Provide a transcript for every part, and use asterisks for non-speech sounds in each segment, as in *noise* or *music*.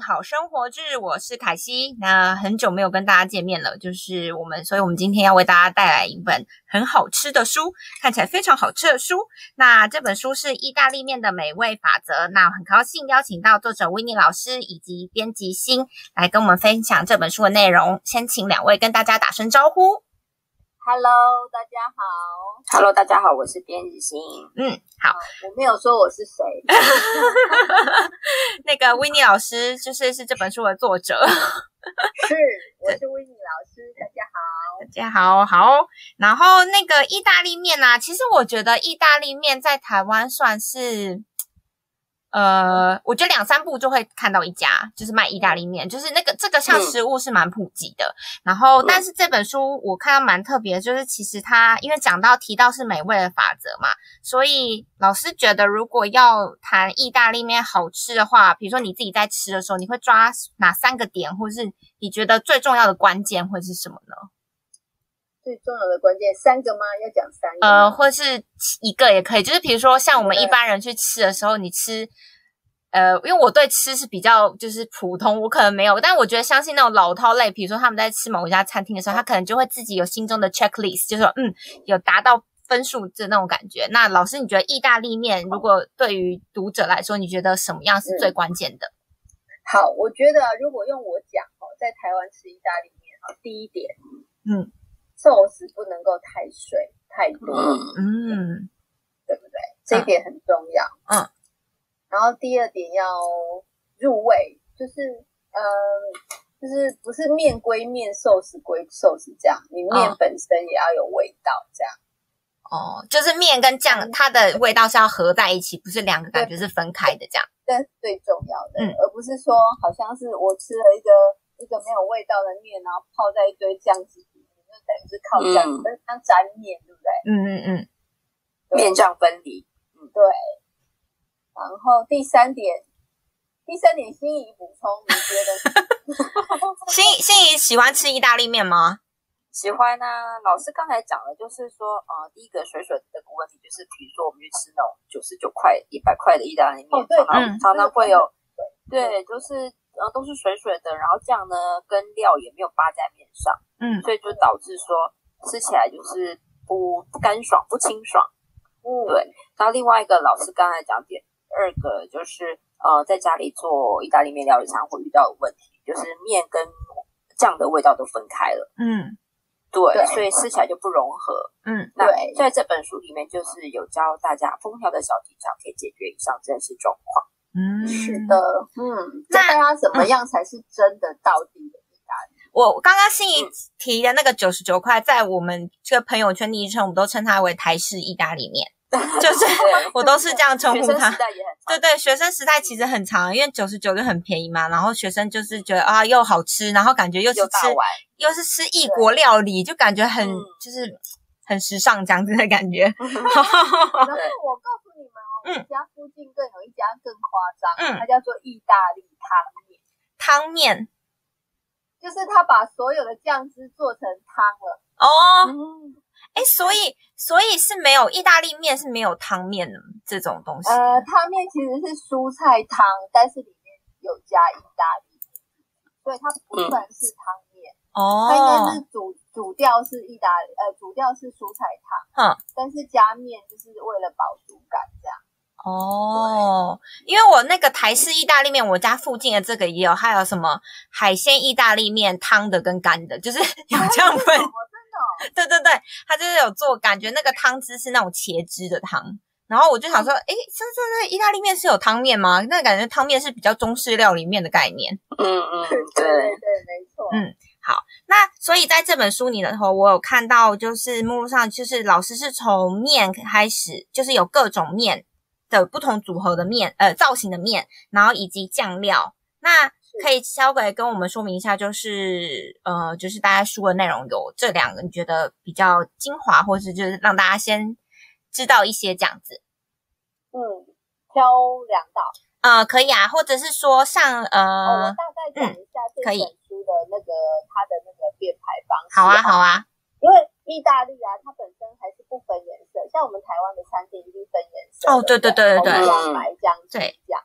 好生活日，我是凯西。那很久没有跟大家见面了，就是我们，所以我们今天要为大家带来一本很好吃的书，看起来非常好吃的书。那这本书是《意大利面的美味法则》。那很高兴邀请到作者维尼老师以及编辑新来跟我们分享这本书的内容。先请两位跟大家打声招呼。Hello，大家好。Hello，大家好，我是编辑心。嗯，好，我没有说我是谁。*laughs* 那个维尼老师就是是这本书的作者。是，我是维尼老师。大家好，大家好，好。然后那个意大利面呢？其实我觉得意大利面在台湾算是。呃，我觉得两三步就会看到一家，就是卖意大利面，就是那个这个像食物是蛮普及的。然后，但是这本书我看到蛮特别，就是其实它因为讲到提到是美味的法则嘛，所以老师觉得如果要谈意大利面好吃的话，比如说你自己在吃的时候，你会抓哪三个点，或是你觉得最重要的关键会是什么呢？最重要的关键三个吗？要讲三个？呃，或是一个也可以。就是比如说，像我们一般人去吃的时候，你吃，呃，因为我对吃是比较就是普通，我可能没有，但我觉得相信那种老饕类，比如说他们在吃某一家餐厅的时候，他可能就会自己有心中的 checklist，就是说，嗯，有达到分数的那种感觉。那老师，你觉得意大利面如果对于读者来说，你觉得什么样是最关键的？好，我觉得如果用我讲哦，在台湾吃意大利面哈，第一点，嗯。寿司不能够太水太多，嗯，对不对？这一点很重要。嗯，然后第二点要入味，就是嗯，就是不是面归面，寿司归寿司这样，你面本身也要有味道，这样。哦，就是面跟酱，它的味道是要合在一起，不是两个感觉是分开的这样。这是最重要的，而不是说好像是我吃了一个一个没有味道的面，然后泡在一堆酱汁。等于是靠酱，像沾面，对不对？嗯嗯嗯，面酱分离。嗯，对。然后第三点，第三点，心仪补充，你觉得？*laughs* 心心仪喜欢吃意大利面吗？喜欢啊。老师刚才讲的，就是说，呃，第一个水水的问题，就是比如说我们去吃那种九十九块、一百块的意大利面，常常常常会有，对，就是。呃都是水水的，然后酱呢跟料也没有扒在面上，嗯，所以就导致说吃起来就是不不干爽，不清爽，嗯，对。然后另外一个老师刚才讲点二个就是呃在家里做意大利面料理常会遇到的问题，就是面跟酱的味道都分开了，嗯，对，所以吃起来就不融合，嗯，那在这本书里面就是有教大家烹调的小技巧，可以解决以上这些状况。嗯，是的，嗯，那大家怎么样才是真的到底的？我刚刚心仪提的那个九十九块，在我们这个朋友圈昵称，我们都称它为台式意大利面，*laughs* 就是我都是这样称呼它。对对，学生时代其实很长，因为九十九就很便宜嘛，然后学生就是觉得啊，又好吃，然后感觉又是吃又是吃异国料理，就感觉很就是很时尚这样子的感觉。*laughs* 然后我告诉你们。哦，我们，家附近更有一家更夸张，嗯它叫做意大利汤面。汤面就是他把所有的酱汁做成汤了。哦，哎，所以所以是没有意大利面是没有汤面的这种东西。呃，汤面其实是蔬菜汤，但是里面有加意大利，所以它不算是汤面。哦，它应该是主主调是意大利，呃，主调是蔬菜汤。嗯，但是加面就是为了饱足感这样。哦，因为我那个台式意大利面，我家附近的这个也有，还有什么海鲜意大利面，汤的跟干的，就是有这样分。真的？对对对，他就是有做，感觉那个汤汁是那种茄汁的汤。然后我就想说，哎，这这这意大利面是有汤面吗？那感觉汤面是比较中式料理面的概念。嗯嗯，对对对，没错。嗯，好，那所以在这本书里头，我有看到就是目录上，就是老师是从面开始，就是有各种面。的不同组合的面，呃，造型的面，然后以及酱料，那可以稍微跟我们说明一下，就是呃，就是大家书的内容有这两个，你觉得比较精华，或是就是让大家先知道一些这样子。嗯，挑两道。呃，可以啊，或者是说上呃，我大概讲一下这本书的那个它的那个编排方式。好啊，好啊。因为意大利啊，它本身还是不分颜色，像我们台湾的餐厅一定分颜色。哦，对对对对对，黄白酱、对酱。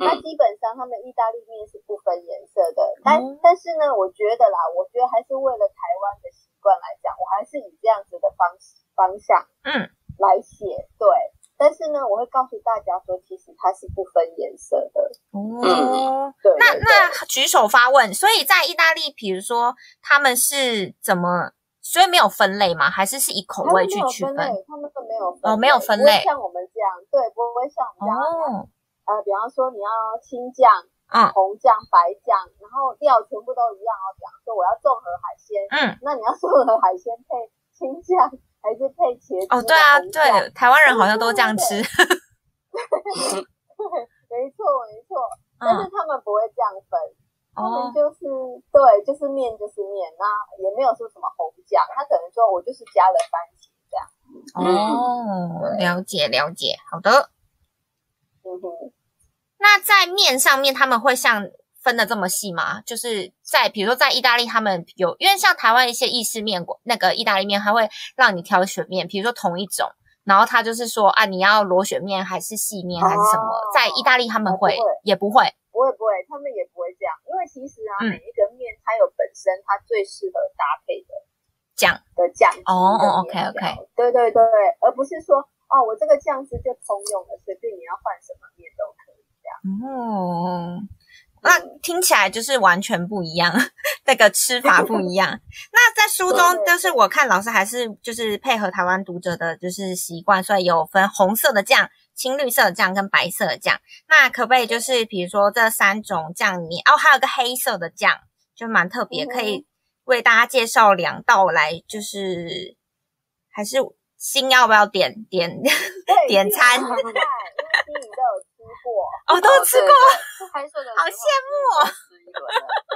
那基本上他们意大利面是不分颜色的，但但是呢，我觉得啦，我觉得还是为了台湾的习惯来讲，我还是以这样子的方式方向，嗯，来写。对，但是呢，我会告诉大家说，其实它是不分颜色的。哦，对。那那举手发问，所以在意大利，比如说他们是怎么？所以没有分类吗？还是是以口味去区分？他们都没有哦，没有分类，像我们这样，对，不会像我们这样。哦，呃，比方说你要青酱、嗯，红酱、白酱，然后料全部都一样哦。比方说我要综合海鲜，嗯，那你要综合海鲜配青酱还是配茄子？哦，对啊，对，台湾人好像都这样吃。*laughs* 对，没错没错，但是他们不会这样分。他们就是对，就是面就是面，那也没有说什么红酱，他可能说我就是加了番茄这样。哦，了解了解，好的。嗯哼，那在面上面他们会像分的这么细吗？就是在比如说在意大利，他们有因为像台湾一些意式面馆，那个意大利面还会让你挑选面，比如说同一种，然后他就是说啊，你要螺旋面还是细面还是什么？在意大利他们会也不会。不会不会，他们也不为其实啊，每一个面它有本身它最适合搭配的酱的酱哦，OK OK，对对对，而不是说哦，我这个酱汁就通用的，随便你要换什么面都可以这样。哦，那听起来就是完全不一样，那个吃法不一样。那在书中，就是我看老师还是就是配合台湾读者的就是习惯，所以有分红色的酱。青绿色酱跟白色酱，那可不可以就是比如说这三种酱里面哦，还有个黑色的酱，就蛮特别，可以为大家介绍两道来，就是还是新要不要点点点餐？新都有吃过 *laughs* 哦，都吃过，黑色的好羡慕哦。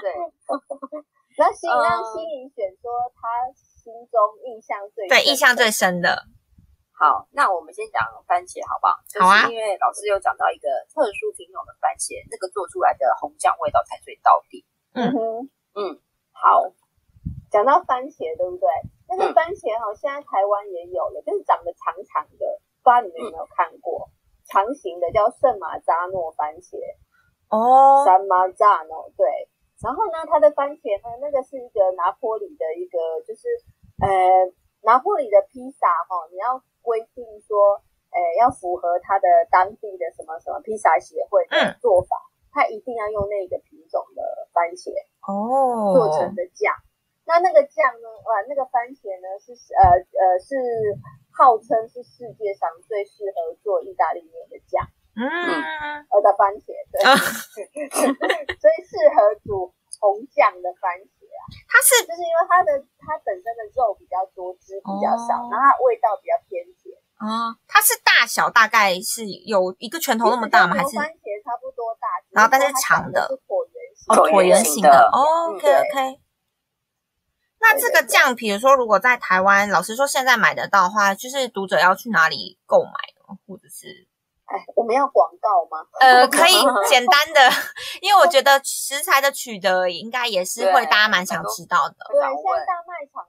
对，那新让心怡选说他心中印象最对印象最深的。番茄好不好？好啊。因为老师有讲到一个特殊品种的番茄，那个做出来的红酱味道才最到底。嗯哼，嗯，好。讲到番茄，对不对？那个番茄哈，现在台湾也有了，就是长得长长的，不知道你们有没有看过？长形的叫圣马扎诺番茄。哦。圣马扎诺，对。然后呢，它的番茄呢，那个是一个拿坡里的一个，就是呃，拿坡里的披萨哈，你要。规定说，诶，要符合它的当地的什么什么披萨协会的做法，它一定要用那个品种的番茄哦做成的酱。那那个酱呢？哇，那个番茄呢是呃呃是号称是世界上最适合做意大利面的酱。嗯，我的番茄对，*laughs* 所以适合煮红酱的番茄啊。它是就是因为它的它本身的肉比较多，汁比较少，然后它味道比较偏甜。啊，大小大概是有一个拳头那么大吗？还是番茄差不多大，然后但是长的，椭圆形，哦，椭圆形的。OK OK。那这个酱，比如说如果在台湾，老实说现在买得到的话，就是读者要去哪里购买呢？或者是？哎，我们要广告吗？呃，可以 *laughs* 简单的，因为我觉得食材的取得应该也是会大家蛮想知道的。对，像大卖场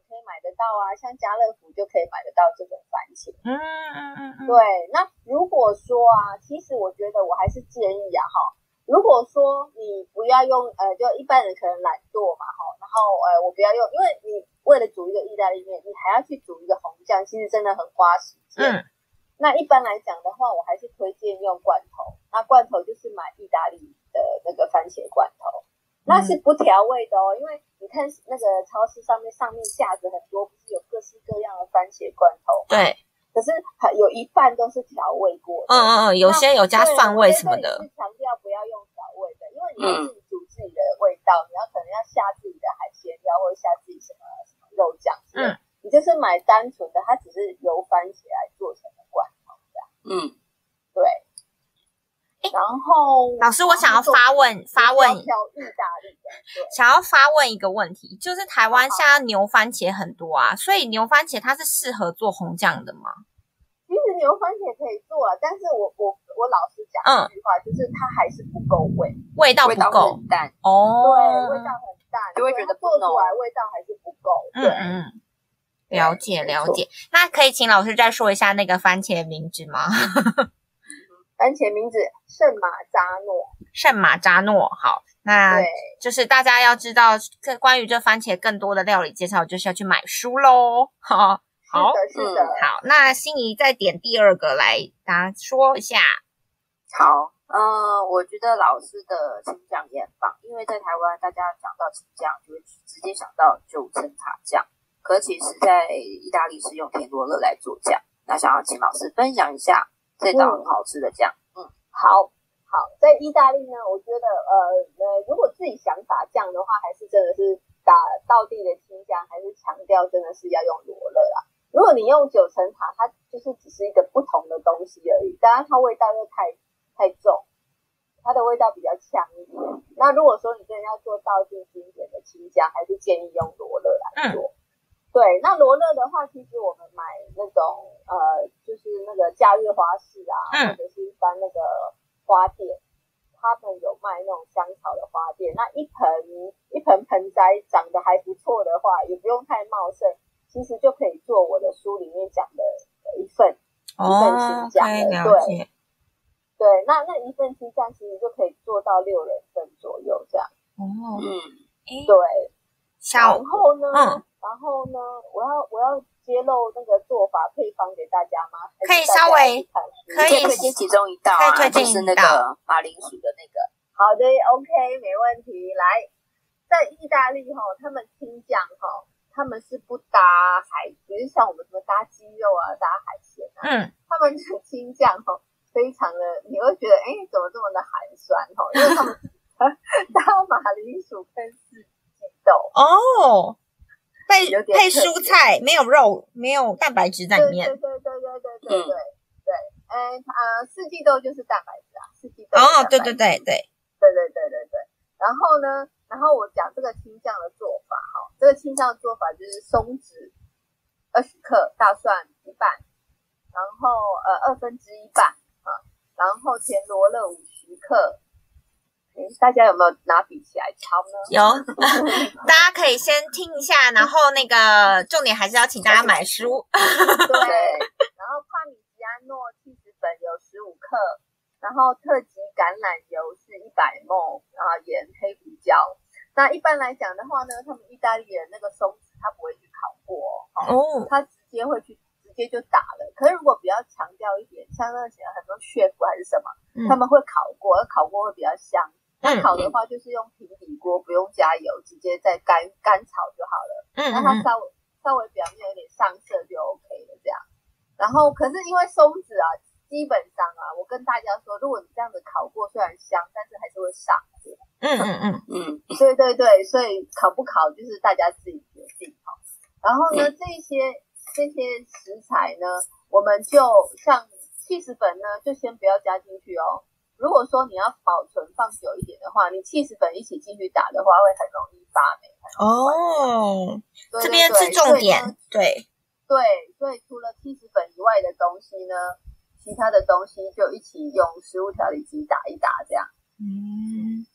到啊，像家乐福就可以买得到这种番茄。嗯嗯嗯嗯。对，那如果说啊，其实我觉得我还是建议啊，哈，如果说你不要用，呃，就一般人可能懒惰嘛，哈，然后呃，我不要用，因为你为了煮一个意大利面，你还要去煮一个红酱，其实真的很花时间。嗯。那一般来讲的话，我还是推荐用罐头。那罐头就是买意大利的那个番茄罐头，那是不调味的哦。因为你看那个超市上面上面架着很多，不是有各式各样的番茄罐头？对。可是有一半都是调味过的。嗯嗯嗯，有些有加蒜味什么的。是强调不要用调味的，因为你要自己煮自己的味道，你要可能要下自己的海鲜料，或者下自己什么什么肉酱。嗯。你就是买单纯的，它只是由番茄来做成的罐头这样。嗯，对。然后老师，我想要发问，发问意大利的，想要发问一个问题，就是台湾现在牛番茄很多啊，所以牛番茄它是适合做红酱的吗？其实牛番茄可以做啊，但是我我我老实讲一句话，就是它还是不够味，味道不够淡哦，对，味道很淡，就会觉得做出来味道还是不够，对。嗯了解了解，那可以请老师再说一下那个番茄名字吗？*laughs* 番茄名字圣马扎诺，圣马扎诺。好，那就是大家要知道这关于这番茄更多的料理介绍，就是要去买书喽。好，好，是的，好。那心仪再点第二个来，大家说一下。好，嗯，我觉得老师的青酱也很棒，因为在台湾大家讲到青酱就会直接想到九层塔酱，可其实在意大利是用田螺乐来做酱。那想要请老师分享一下这道很好吃的酱。嗯，好。好，在意大利呢，我觉得呃呃，如果自己想打酱的话，还是真的是打道地的青酱，还是强调真的是要用罗勒啦。如果你用九层塔，它就是只是一个不同的东西而已，当然它味道又太太重，它的味道比较强一点。那如果说你真的要做道地经典的青酱，还是建议用罗勒来做。对，那罗勒的话，其实我们买那种呃，就是那个假日花市啊，或者是一般那个。花店，他们有卖那种香草的花店，那一盆一盆盆栽长得还不错的话，也不用太茂盛，其实就可以做我的书里面讲的一份一份青酱对，对，那那一份青酱其实就可以做到六人份左右这样。哦，嗯，对，然后呢，然后呢，我要我要。揭露那个做法配方给大家吗？可以稍微可以推荐其中一道啊，就是那个马铃薯的那个。好的，OK，没问题。来，在意大利哈，他们青酱哈，他们是不搭海，比如像我们什么搭鸡肉啊、搭海鲜啊，嗯，他们的青酱哈，非常的，你会觉得哎，怎么这么的寒酸哈？因为他们搭马铃薯跟四季豆哦。蔬菜，没有肉，没有蛋白质在里面。对对对对对对对对对。嗯呃，四季豆就是蛋白质啊，四季豆。哦，对对对对对对对对对。然后呢，然后我讲这个青酱的做法哈，这个青酱的做法就是松子二十克，大蒜一半，然后呃二分之一半啊，然后田螺乐五十克。大家有没有拿笔起来抄呢？有，*laughs* 大家可以先听一下，然后那个重点还是要请大家买书。对，*laughs* 然后帕米吉安诺气实粉有十五克，然后特级橄榄油是一百毫然后盐、黑胡椒。那一般来讲的话呢，他们意大利人那个松子他不会去烤过哦，他直接会去直接就打了。可是如果比较强调一点，像那些很多血府还是什么，他们会烤过，烤过会比较香。那烤的话，就是用平底锅，不用加油，直接再干干炒就好了。嗯，那它稍微稍微表面有点上色就 OK 了，这样。然后，可是因为松子啊，基本上啊，我跟大家说，如果你这样子烤过，虽然香，但是还是会上火。嗯嗯嗯嗯，*laughs* 对对对，所以烤不烤就是大家自己决定哈。然后呢，这些这些食材呢，我们就像气死粉呢，就先不要加进去哦。如果说你要保存放久一点的话，你气死粉一起进去打的话，会很容易发霉。哦，这边是重点。对对，所以除了气死粉以外的东西呢，其他的东西就一起用食物调理机打一打，这样。嗯，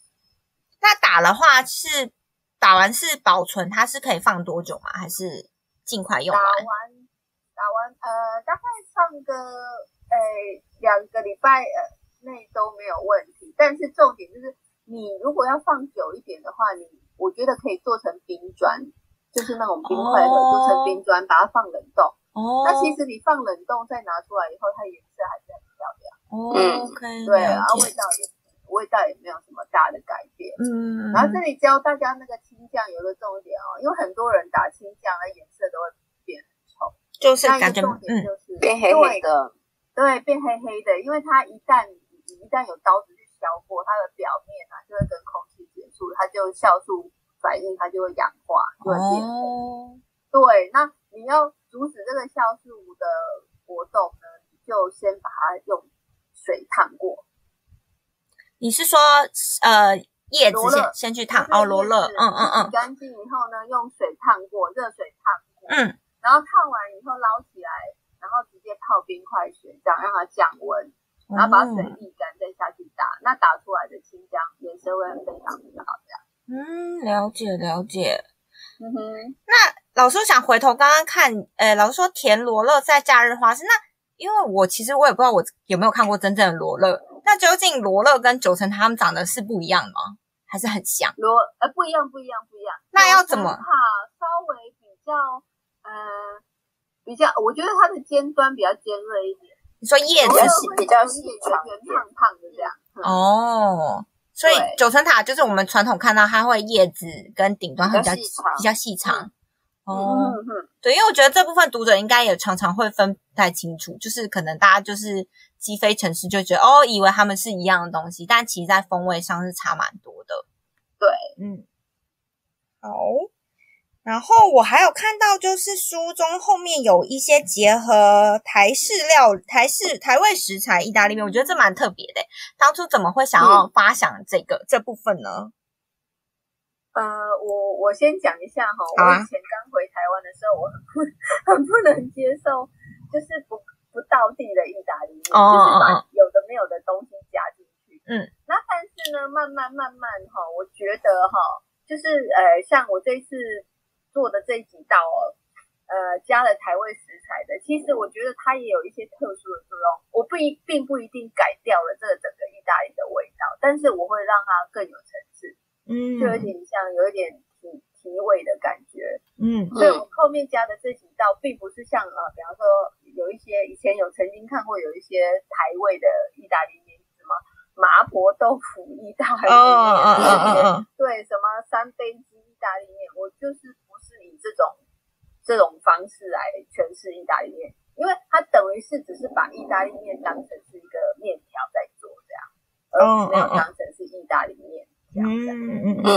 那打的话是打完是保存，它是可以放多久吗？还是尽快用完？打完打完呃，大概放个呃两个礼拜呃。内都没有问题，但是重点就是你如果要放久一点的话，你我觉得可以做成冰砖，就是那种冰块的，做成冰砖，把它放冷冻。哦。那其实你放冷冻再拿出来以后，它颜色还是很漂亮。哦，OK。对，然后味道也味道也没有什么大的改变。嗯。然后这里教大家那个青酱有个重点哦，因为很多人打青酱，那颜色都会变很丑。就是感觉嗯，变黑黑的。对，变黑黑的，因为它一旦一旦有刀子去削过，它的表面啊就会跟空气接触，它就酵素反应，它就会氧化，就会变红。对，那你要阻止这个酵素的活动呢，你就先把它用水烫过。你是说呃叶子先先去烫哦罗勒，嗯嗯嗯，洗干净以后呢，用水烫过，热水烫过，嗯，然后烫完以后捞起来，然后直接泡冰块水，这样让它降温。然后把水沥干，再下去打，那打出来的青姜颜色会非常的好。这样，嗯，了解了解。嗯哼，那老师想回头刚刚看，呃，老师说田螺乐在假日花市，那因为我其实我也不知道我有没有看过真正的罗勒，那究竟罗勒跟九层塔他们长得是不一样的吗？还是很像？罗呃不一样，不一样，不一样。那要怎么？它稍微比较呃比较，我觉得它的尖端比较尖锐一点。你说叶子是比较细长、胖胖的这样。哦，所以九层塔就是我们传统看到它会叶子跟顶端会比较比较细长。哦，对，因为我觉得这部分读者应该也常常会分不太清楚，就是可能大家就是鸡飞城市就觉得哦，以为他们是一样的东西，但其实在风味上是差蛮多的。对，嗯，好。然后我还有看到，就是书中后面有一些结合台式料、台式台味食材意大利面，我觉得这蛮特别的。当初怎么会想要发想这个这部分呢？呃，我我先讲一下哈，我以前刚回台湾的时候，我很不 *laughs* 很不能接受，就是不不到地的意大利面，就是把有的没有的东西加进去。嗯，那但是呢，慢慢慢慢哈，我觉得哈，就是呃，像我这次做的这几道哦，呃，加了台味食材的，其实我觉得它也有一些特殊的作用。我不一并不一定改掉了这个整个意大利的味道，但是我会让它更有层次。嗯，就有点像有一点提提味的感觉，嗯，所以我后面加的这几道并不是像呃，比方说有一些以前有曾经看过有一些台味的意大利面，什么麻婆豆腐意大利面，对，什么三杯鸡意大利面，我就是这种方式来诠释意大利面，因为它等于是只是把意大利面当成是一个面条在做这样，而没有当成是意大利面。嗯嗯嗯，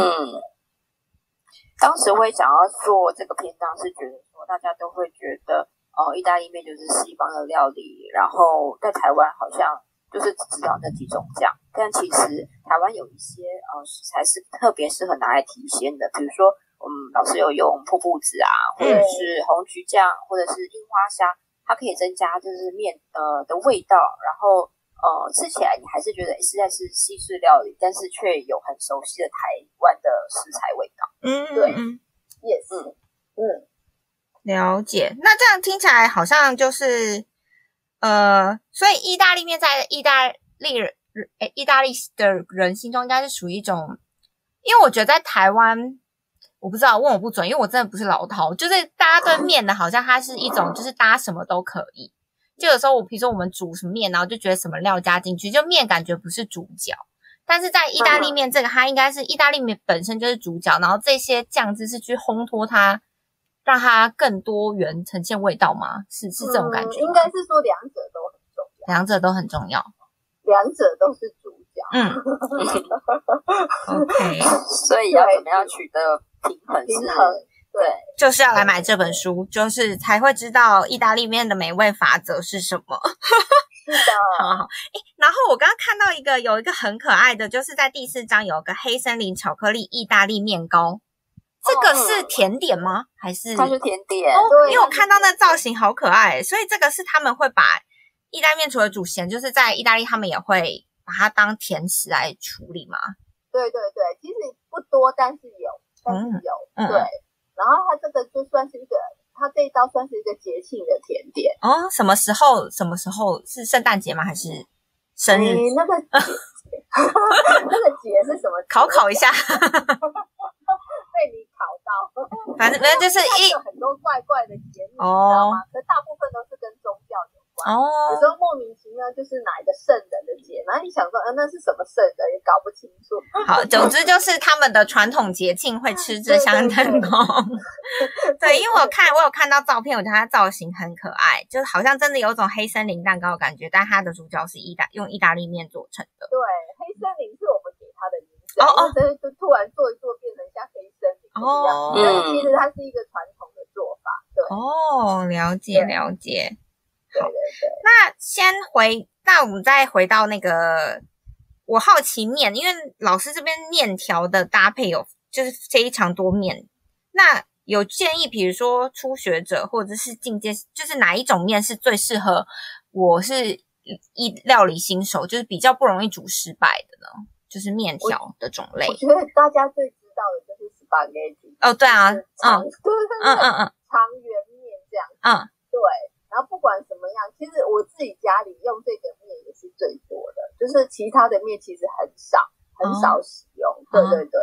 当时会想要做这个篇章，是觉得说大家都会觉得，哦，意大利面就是西方的料理，然后在台湾好像就是只知道那几种酱，但其实台湾有一些呃食材是特别适合拿来提鲜的，比如说我们老师有用瀑布子啊，或者是红橘酱，或者是樱花虾，它可以增加就是面呃的味道，然后。呃，吃起来你还是觉得实在是西式料理，但是却有很熟悉的台湾的食材味道。嗯，对，也是，嗯，了解。那这样听起来好像就是，呃，所以意大利面在意大利人，诶，意大利的人心中应该是属于一种，因为我觉得在台湾，我不知道问我不准，因为我真的不是老饕，就是大家对面的好像它是一种，就是搭什么都可以。就有时候我，比如说我们煮什么面，然后就觉得什么料加进去，就面感觉不是主角。但是在意大利面这个，它应该是意大利面本身就是主角，然后这些酱汁是去烘托它，让它更多元呈现味道吗？是是这种感觉？应该是说两者都很重要，两者都很重要，两者都是主角。嗯，*laughs* OK，所以要怎么样取得平衡？平衡。对，就是要来买这本书，就是才会知道意大利面的美味法则是什么。是的，*laughs* 好好。诶，然后我刚刚看到一个，有一个很可爱的，就是在第四章有个黑森林巧克力意大利面糕，这个是甜点吗？还是它是甜点？哦，因为我看到那造型好可爱，所以这个是他们会把意大利面除了煮咸，就是在意大利他们也会把它当甜食来处理吗？对对对，其实不多，但是有，但是有，对。然后它这个就算是一个，它这一道算是一个节庆的甜点哦。什么时候？什么时候是圣诞节吗？还是生日？那个节 *laughs* 那个节是什么？考考一下。*laughs* 被你考到。反正反正就是一很多怪怪的节日，你知道吗？可大部分都是跟宗教有关。哦，有时候莫名其妙就是哪一个圣然后你想说，呃，那是什么圣人也搞不清楚。好，总之就是他们的传统节庆会吃这香灯糕。*laughs* 对，因为我看我有看到照片，我觉得它造型很可爱，就是好像真的有种黑森林蛋糕的感觉，但它的主角是意大用意大利面做成的。对，黑森林是我们给它的名字。哦哦，但是就突然做一做变成像黑森林哦，但是其实它是一个传统的做法。对，哦，了解了解。好，那先回，那我们再回到那个，我好奇面，因为老师这边面条的搭配有就是非常多面，那有建议，比如说初学者或者是进阶，就是哪一种面是最适合我是一料理新手，就是比较不容易煮失败的呢？就是面条的种类。我觉得大家最知道的就是 spaghetti。哦，对啊，嗯嗯嗯嗯，长圆面这样。嗯，对。然后不管什么样，其实我自己家里用这个面也是最多的，就是其他的面其实很少很少使用。对对对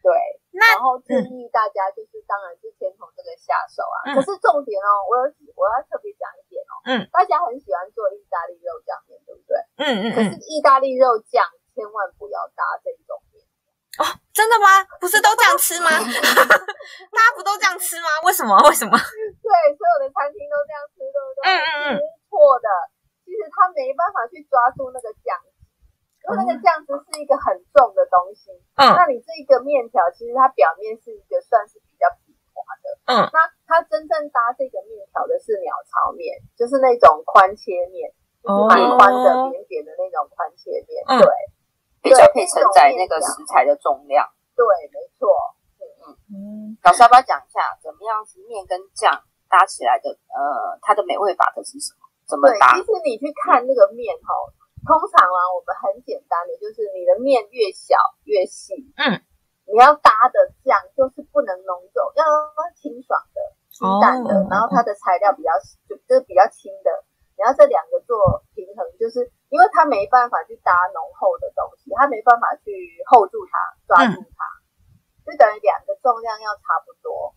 对。然后建议大家就是，当然是先从这个下手啊。可是重点哦，我有我要特别讲一点哦。嗯。大家很喜欢做意大利肉酱面，对不对？嗯嗯可是意大利肉酱千万不要搭这种真的吗？不是都这样吃吗？*laughs* 大家不都这样吃吗？为什么？为什么？对，所有的餐厅都这样吃，对不对？嗯嗯嗯。错的，其实他没办法去抓住那个酱。因为那个酱汁是一个很重的东西，嗯，那你这一个面条其实它表面是一个算是比较平滑的，嗯，那它真正搭这个面条的是鸟巢面，就是那种宽切面，就是蛮宽的、扁扁的那种宽切面，对，比较可以承载那个食材的重量，对，没错，嗯嗯嗯，老师要不要讲一下怎么样是面跟酱搭起来的？呃，它的美味法则是什么？怎么搭？其实你去看那个面哈。通常啊，我们很简单的，就是你的面越小越细，嗯，你要搭的酱就是不能浓稠，要清爽的、清淡的，然后它的材料比较就就是比较轻的，你要这两个做平衡，就是因为它没办法去搭浓厚的东西，它没办法去 hold 住它、抓住它，就等于两个重量要差不多，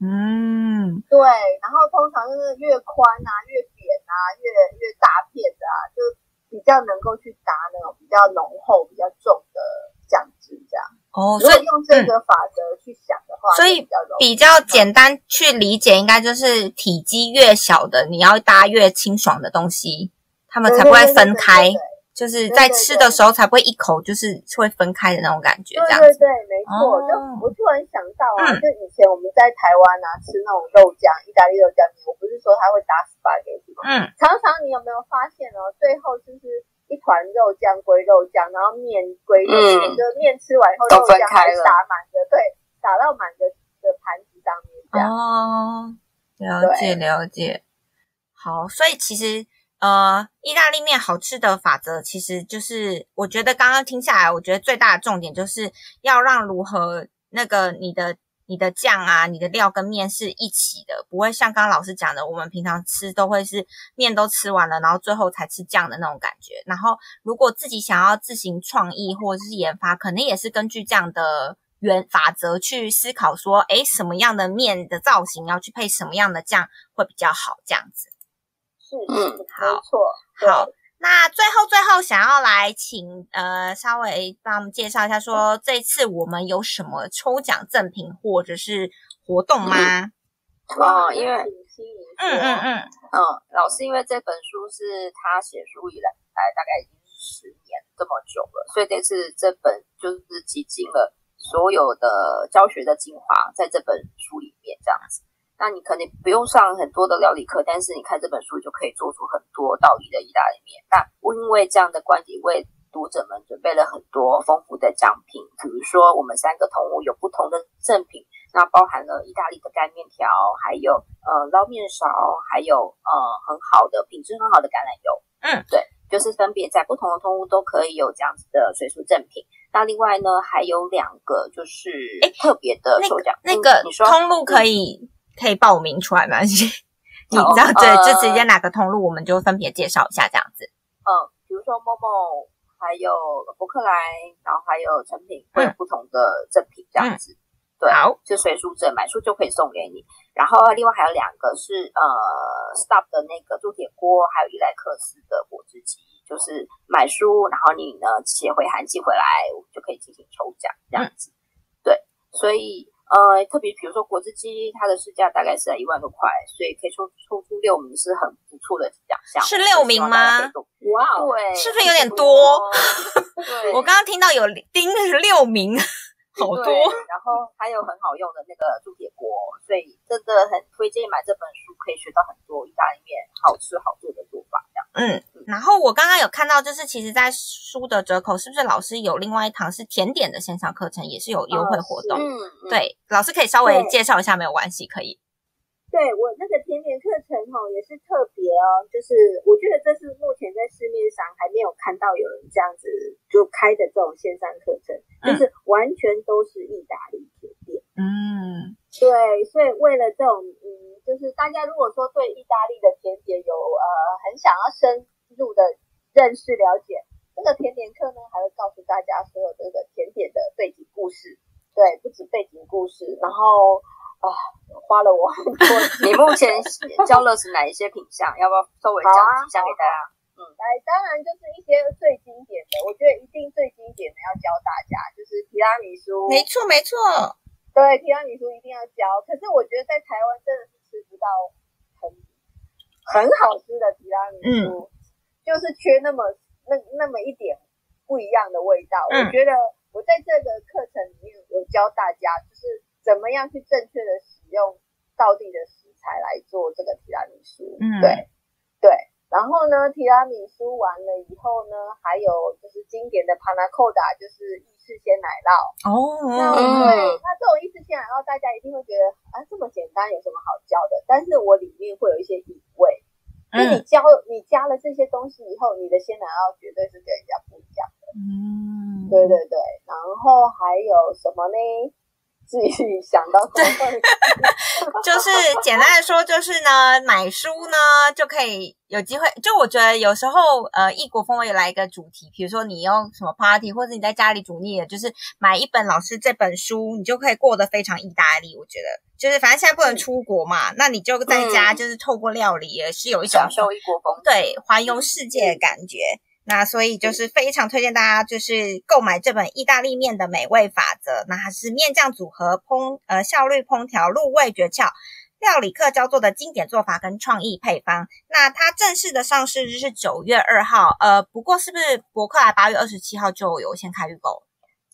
嗯，对，然后通常就是越宽啊、越扁啊、越越大片的啊，就。比较能够去搭那种比较浓厚、比较重的酱汁，这样哦。所以用这个法则去想的话，所以比较简单去理解，应该就是体积越小的，你要搭越清爽的东西，他们才不会分开。就是在吃的时候才不会一口就是会分开的那种感觉，这样对对对，没错。就我突然想到啊，就以前我们在台湾啊吃那种肉酱，意大利肉酱面，我不是说它会打 spaghetti 吗？嗯，常常你有没有发现哦，最后就是一团肉酱归肉酱，然后面归肉酱，就面吃完以后肉酱撒满的，对，撒到满的的盘子上面这样。哦，了解了解。好，所以其实。呃，意大利面好吃的法则，其实就是我觉得刚刚听下来，我觉得最大的重点就是要让如何那个你的你的酱啊，你的料跟面是一起的，不会像刚刚老师讲的，我们平常吃都会是面都吃完了，然后最后才吃酱的那种感觉。然后如果自己想要自行创意或者是研发，可能也是根据这样的原法则去思考，说，诶，什么样的面的造型要去配什么样的酱会比较好，这样子。是，嗯，好，错，好，那最后最后想要来请呃稍微帮我们介绍一下，说这次我们有什么抽奖赠品或者是活动吗？哦，因为，嗯嗯嗯嗯，老师因为这本书是他写书以来大概已经十年这么久了，所以这次这本就是集进了所有的教学的精华在这本书里面这样子。那你可能不用上很多的料理课，但是你看这本书就可以做出很多道理的意大利面。那因为这样的观点，为读者们准备了很多丰富的奖品，比如说我们三个同屋有不同的赠品，那包含了意大利的干面条，还有呃捞面勺，还有呃很好的品质很好的橄榄油。嗯，对，就是分别在不同的通路都可以有这样子的水书赠品。那另外呢，还有两个就是特别的抽奖，那个你说通路可以。可以报名出来吗？*laughs* 你知道，对，就直接哪个通路，我们就分别介绍一下这样子。嗯，比如说某某，还有博客来，然后还有成品，会有不同的赠品这样子。对，就随书赠，买书就可以送给你。然后另外还有两个是呃，Stop 的那个铸铁锅，还有伊莱克斯的果汁机，就是买书，然后你呢写回函寄回来，我们就可以进行抽奖这样子。对，所以。呃，特别比如说果汁机，它的市价大概是在一万多块，所以可以抽抽出六名是很不错的奖项。是六名吗？哇，对，是不是有点多？*laughs* 我刚刚听到有丁是六名，好多。*laughs* 然后还有很好用的那个铸铁锅，所以真的很推荐买这本书，可以学到很多意大利面好吃好做的做法。这样，嗯。然后我刚刚有看到，就是其实，在书的折扣，是不是老师有另外一堂是甜点的线上课程，也是有优惠活动？嗯，对，老师可以稍微介绍一下，没有关系，可以。对我那个甜点课程哦，也是特别哦，就是我觉得这是目前在市面上还没有看到有人这样子就开的这种线上课程，就是完全都是意大利甜点。嗯，对，所以为了这种，嗯，就是大家如果说对意大利的甜点有呃很想要深。入的认识了解，这个甜点课呢，还会告诉大家所有这个甜点的背景故事。对，不止背景故事，然后啊，花了我很多。*laughs* 你目前教了是哪一些品相？要不要稍微讲一下给大家？嗯，来，当然就是一些最经典的，我觉得一定最经典的要教大家，就是提拉米苏。没错，没错。对，提拉米苏一定要教。可是我觉得在台湾真的是吃不到很很好吃的提拉米苏，就是缺那么那那么一点不一样的味道。我觉得我在这个课程里面有教大家，就是怎么样去正确的使用道地的食材来做这个提拉米苏。嗯，对，对。然后呢，提拉米苏完了以后呢，还有就是经典的 panna cotta，就是意式鲜奶酪。哦，那对，那这种意式鲜奶酪，大家一定会觉得啊，这么简单，有什么好教的？但是我里面会有一些隐味，就你教你加了这些东西以后，你的鲜奶酪绝对是跟人家不一样的。嗯，对对对。然后还有什么呢？自己想到对，*laughs* 就是简单的说，就是呢，买书呢就可以有机会。就我觉得有时候，呃，异国风味来一个主题，比如说你用什么 party，或者你在家里煮腻了，就是买一本老师这本书，你就可以过得非常意大利。我觉得就是反正现在不能出国嘛，那你就在家，就是透过料理也是有一种享受异国风，对，环游世界的感觉。那所以就是非常推荐大家，就是购买这本意大利面的美味法则。那它是面酱组合、烹呃效率烹调、入味诀窍、料理课教做的经典做法跟创意配方。那它正式的上市日是九月二号，呃，不过是不是博客来八月二十七号就有先开预购？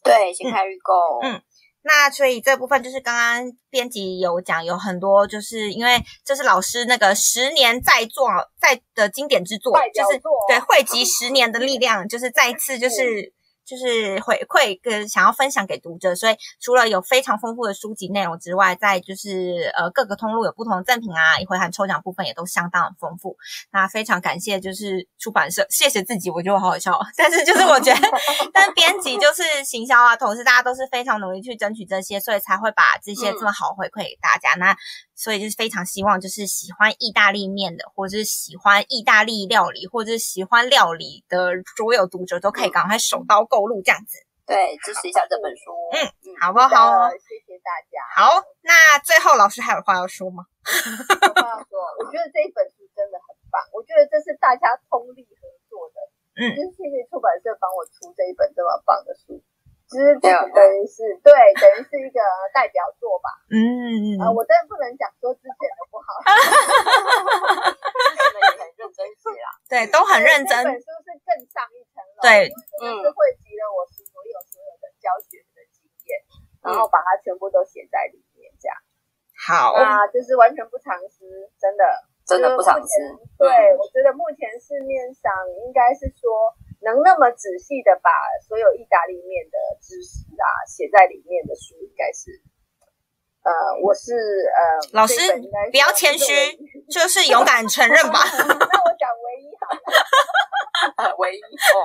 对，先开预购。嗯。那所以这部分就是刚刚编辑有讲，有很多就是因为这是老师那个十年再做再的经典之作，就是对汇集十年的力量，就是再一次就是。就是回馈跟想要分享给读者，所以除了有非常丰富的书籍内容之外，在就是呃各个通路有不同的赠品啊，一会含抽奖部分也都相当丰富。那非常感谢就是出版社，谢谢自己，我觉得好好笑。*laughs* 但是就是我觉得，但编辑就是行销啊，同事大家都是非常努力去争取这些，所以才会把这些这么好回馈给大家。那所以就是非常希望，就是喜欢意大利面的，或者是喜欢意大利料理，或者是喜欢料理的所有读者，都可以赶快手刀购入这样子。对，支持一下这本书。嗯，好不好？谢谢大家。好，那最后老师还有话要说吗？有话要说，我觉得这一本书真的很棒，我觉得这是大家通力合作的。嗯，就是谢谢出版社帮我出这一本这么棒的书。其实等于是对，等于是一个代表作吧。嗯，啊，我真的不能讲说之前的不好，*laughs* 之前的也很认真写啊。对，都很认真。这本书是更上一层楼，对，因为是汇集了我所有所有的教学的经验，然后把它全部都写在里面，这样。好啊，就是完全不藏私，真的，真的不藏私。对，我觉得目前市面上应该是说。能那么仔细的把所有意大利面的知识啊写在里面的书，应该是，呃，我是呃，老师不要谦虚，就是勇敢承认吧。*laughs* 那我讲唯一好了，*laughs* 唯一哦。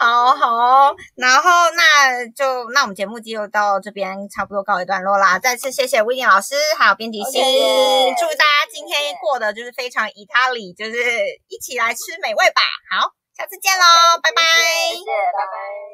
*laughs* 好好，然后那就那我们节目就到这边差不多告一段落啦。再次谢谢威廉老师还有编辑心，祝大家今天过得就是非常意大利，就是一起来吃美味吧。好。下次见喽，拜拜。谢谢，拜拜。